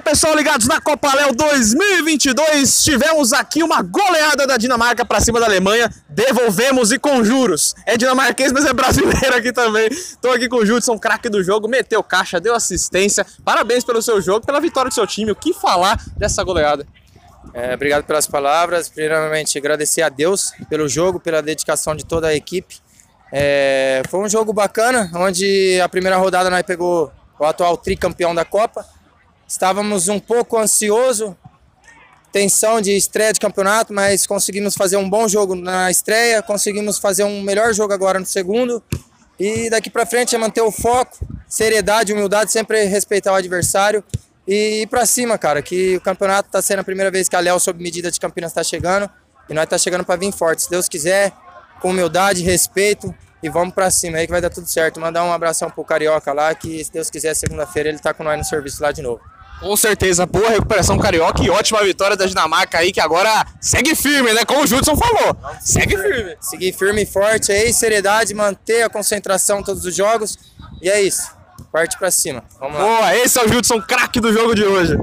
Fala pessoal, ligados na Copa Léo 2022. Tivemos aqui uma goleada da Dinamarca para cima da Alemanha. Devolvemos e com juros. É dinamarquês, mas é brasileiro aqui também. Tô aqui com o Judson, craque do jogo, meteu caixa, deu assistência. Parabéns pelo seu jogo, pela vitória do seu time. O que falar dessa goleada? É, obrigado pelas palavras. Primeiramente, agradecer a Deus pelo jogo, pela dedicação de toda a equipe. É, foi um jogo bacana, onde a primeira rodada nós pegou o atual tricampeão da Copa. Estávamos um pouco ansioso, tensão de estreia de campeonato, mas conseguimos fazer um bom jogo na estreia, conseguimos fazer um melhor jogo agora no segundo. E daqui para frente é manter o foco, seriedade, humildade, sempre respeitar o adversário e ir para cima, cara, que o campeonato está sendo a primeira vez que a Léo sob medida de Campinas está chegando e nós está chegando para vir forte. Se Deus quiser, com humildade, respeito e vamos para cima aí que vai dar tudo certo. Mandar um abração pro Carioca lá, que se Deus quiser, segunda-feira ele tá com nós no serviço lá de novo. Com certeza, boa recuperação carioca e ótima vitória da Dinamarca aí, que agora segue firme, né? Como o Judson falou. Segue firme. Seguir firme e forte aí, seriedade, manter a concentração todos os jogos. E é isso. Parte pra cima. Vamos lá. Boa, esse é o Judson, craque do jogo de hoje.